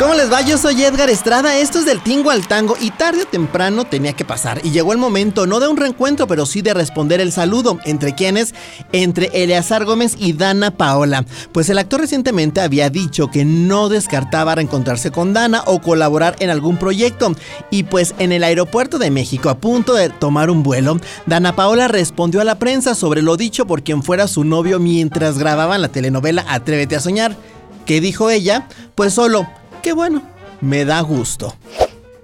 ¿Cómo les va? Yo soy Edgar Estrada, esto es del Tingo al Tango y tarde o temprano tenía que pasar y llegó el momento no de un reencuentro pero sí de responder el saludo, ¿entre quiénes? Entre Eleazar Gómez y Dana Paola, pues el actor recientemente había dicho que no descartaba reencontrarse con Dana o colaborar en algún proyecto y pues en el aeropuerto de México a punto de tomar un vuelo, Dana Paola respondió a la prensa sobre lo dicho por quien fuera su novio mientras grababan la telenovela Atrévete a soñar. ¿Qué dijo ella? Pues solo Qué bueno, me da gusto.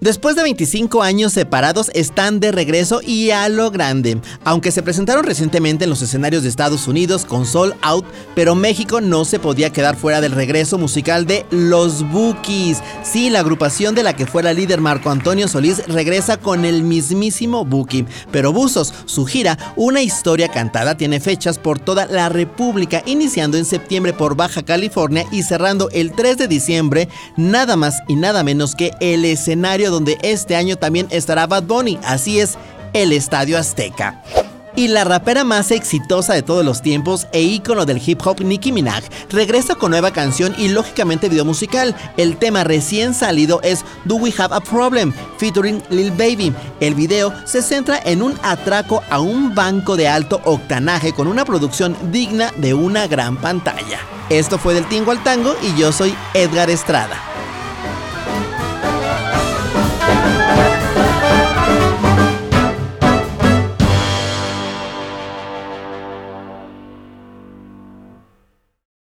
Después de 25 años separados, están de regreso y a lo grande. Aunque se presentaron recientemente en los escenarios de Estados Unidos con Soul Out, pero México no se podía quedar fuera del regreso musical de Los Bookies. Sí, la agrupación de la que fuera líder Marco Antonio Solís regresa con el mismísimo Bookie. Pero Buzos, su gira, una historia cantada, tiene fechas por toda la República, iniciando en septiembre por Baja California y cerrando el 3 de diciembre, nada más y nada menos que el donde este año también estará Bad Bunny, así es, el Estadio Azteca. Y la rapera más exitosa de todos los tiempos e ícono del hip hop Nicki Minaj regresa con nueva canción y lógicamente video musical. El tema recién salido es Do We Have a Problem featuring Lil Baby. El video se centra en un atraco a un banco de alto octanaje con una producción digna de una gran pantalla. Esto fue del Tingo al Tango y yo soy Edgar Estrada.